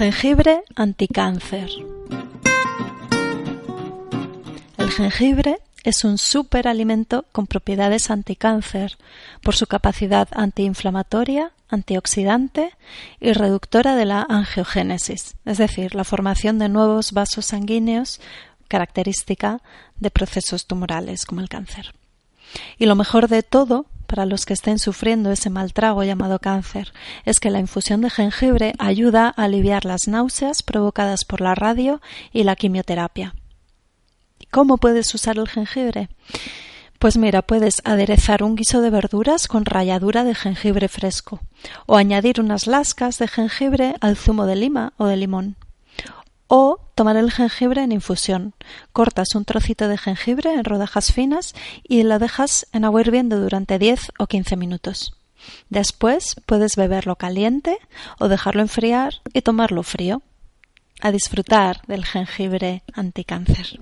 Jengibre anticáncer. El jengibre es un superalimento con propiedades anticáncer por su capacidad antiinflamatoria, antioxidante y reductora de la angiogénesis, es decir, la formación de nuevos vasos sanguíneos característica de procesos tumorales como el cáncer. Y lo mejor de todo para los que estén sufriendo ese mal trago llamado cáncer es que la infusión de jengibre ayuda a aliviar las náuseas provocadas por la radio y la quimioterapia. ¿Cómo puedes usar el jengibre? Pues mira, puedes aderezar un guiso de verduras con ralladura de jengibre fresco o añadir unas lascas de jengibre al zumo de lima o de limón. O tomar el jengibre en infusión. Cortas un trocito de jengibre en rodajas finas y lo dejas en agua hirviendo durante 10 o 15 minutos. Después puedes beberlo caliente o dejarlo enfriar y tomarlo frío. A disfrutar del jengibre anticáncer.